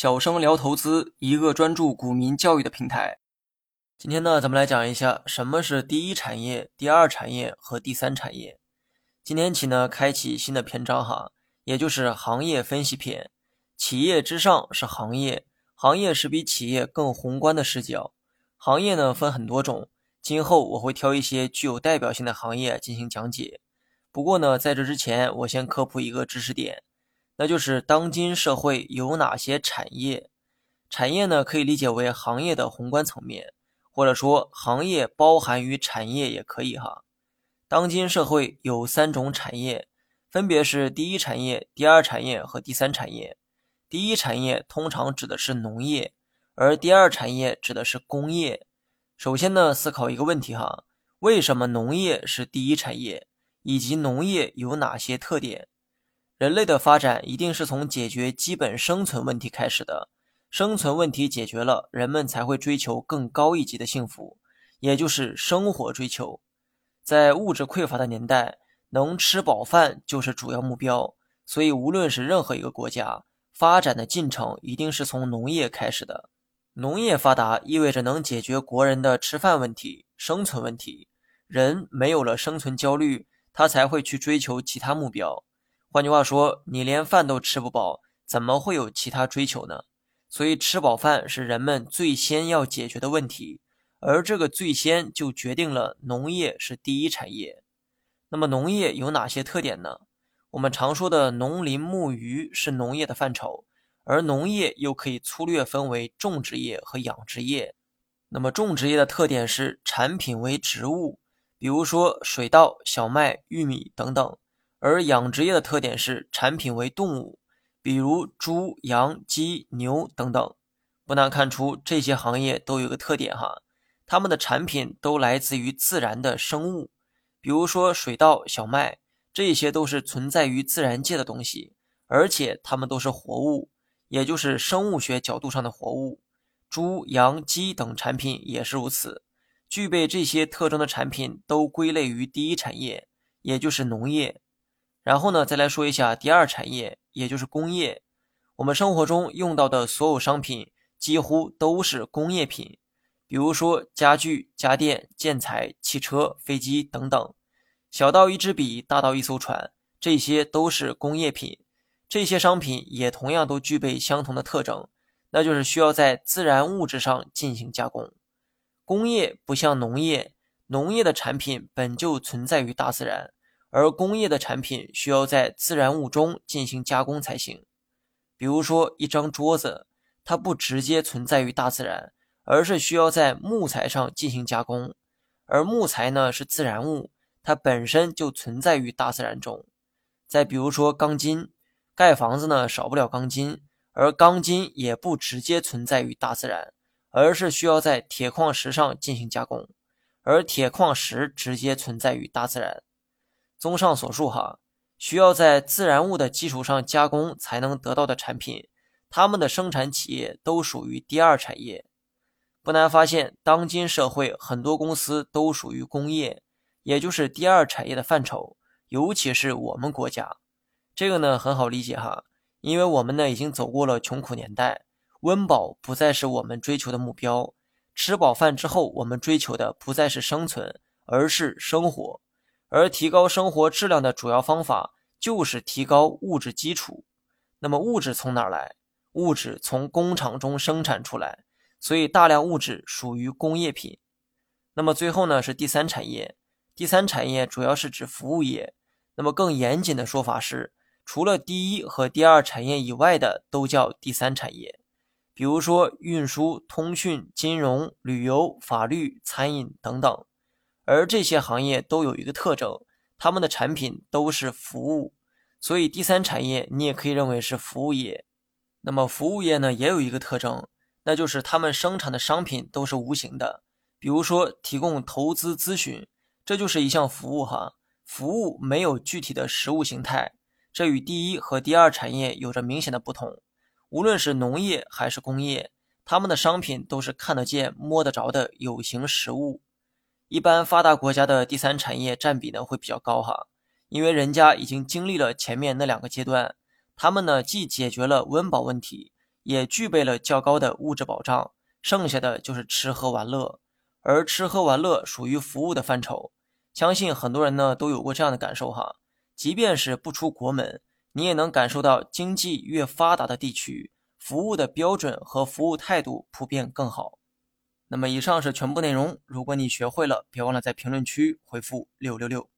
小生聊投资，一个专注股民教育的平台。今天呢，咱们来讲一下什么是第一产业、第二产业和第三产业。今天起呢，开启新的篇章哈，也就是行业分析篇。企业之上是行业，行业是比企业更宏观的视角。行业呢分很多种，今后我会挑一些具有代表性的行业进行讲解。不过呢，在这之前，我先科普一个知识点。那就是当今社会有哪些产业？产业呢，可以理解为行业的宏观层面，或者说行业包含于产业也可以哈。当今社会有三种产业，分别是第一产业、第二产业和第三产业。第一产业通常指的是农业，而第二产业指的是工业。首先呢，思考一个问题哈：为什么农业是第一产业？以及农业有哪些特点？人类的发展一定是从解决基本生存问题开始的，生存问题解决了，人们才会追求更高一级的幸福，也就是生活追求。在物质匮乏的年代，能吃饱饭就是主要目标，所以无论是任何一个国家，发展的进程一定是从农业开始的。农业发达意味着能解决国人的吃饭问题、生存问题，人没有了生存焦虑，他才会去追求其他目标。换句话说，你连饭都吃不饱，怎么会有其他追求呢？所以，吃饱饭是人们最先要解决的问题，而这个最先就决定了农业是第一产业。那么，农业有哪些特点呢？我们常说的农林牧渔是农业的范畴，而农业又可以粗略分为种植业和养殖业。那么，种植业的特点是产品为植物，比如说水稻、小麦、玉米等等。而养殖业的特点是产品为动物，比如猪、羊、鸡、牛等等。不难看出，这些行业都有个特点哈，它们的产品都来自于自然的生物，比如说水稻、小麦，这些都是存在于自然界的东西，而且它们都是活物，也就是生物学角度上的活物。猪、羊、鸡等产品也是如此，具备这些特征的产品都归类于第一产业，也就是农业。然后呢，再来说一下第二产业，也就是工业。我们生活中用到的所有商品几乎都是工业品，比如说家具、家电、建材、汽车、飞机等等，小到一支笔，大到一艘船，这些都是工业品。这些商品也同样都具备相同的特征，那就是需要在自然物质上进行加工。工业不像农业，农业的产品本就存在于大自然。而工业的产品需要在自然物中进行加工才行。比如说，一张桌子，它不直接存在于大自然，而是需要在木材上进行加工。而木材呢是自然物，它本身就存在于大自然中。再比如说钢筋，盖房子呢少不了钢筋，而钢筋也不直接存在于大自然，而是需要在铁矿石上进行加工。而铁矿石直接存在于大自然。综上所述，哈，需要在自然物的基础上加工才能得到的产品，它们的生产企业都属于第二产业。不难发现，当今社会很多公司都属于工业，也就是第二产业的范畴。尤其是我们国家，这个呢很好理解哈，因为我们呢已经走过了穷苦年代，温饱不再是我们追求的目标。吃饱饭之后，我们追求的不再是生存，而是生活。而提高生活质量的主要方法就是提高物质基础。那么物质从哪儿来？物质从工厂中生产出来，所以大量物质属于工业品。那么最后呢是第三产业。第三产业主要是指服务业。那么更严谨的说法是，除了第一和第二产业以外的都叫第三产业。比如说运输、通讯、金融、旅游、法律、餐饮等等。而这些行业都有一个特征，他们的产品都是服务，所以第三产业你也可以认为是服务业。那么服务业呢，也有一个特征，那就是他们生产的商品都是无形的，比如说提供投资咨询，这就是一项服务哈。服务没有具体的实物形态，这与第一和第二产业有着明显的不同。无论是农业还是工业，他们的商品都是看得见、摸得着的有形实物。一般发达国家的第三产业占比呢会比较高哈，因为人家已经经历了前面那两个阶段，他们呢既解决了温饱问题，也具备了较高的物质保障，剩下的就是吃喝玩乐。而吃喝玩乐属于服务的范畴，相信很多人呢都有过这样的感受哈。即便是不出国门，你也能感受到经济越发达的地区，服务的标准和服务态度普遍更好。那么以上是全部内容，如果你学会了，别忘了在评论区回复六六六。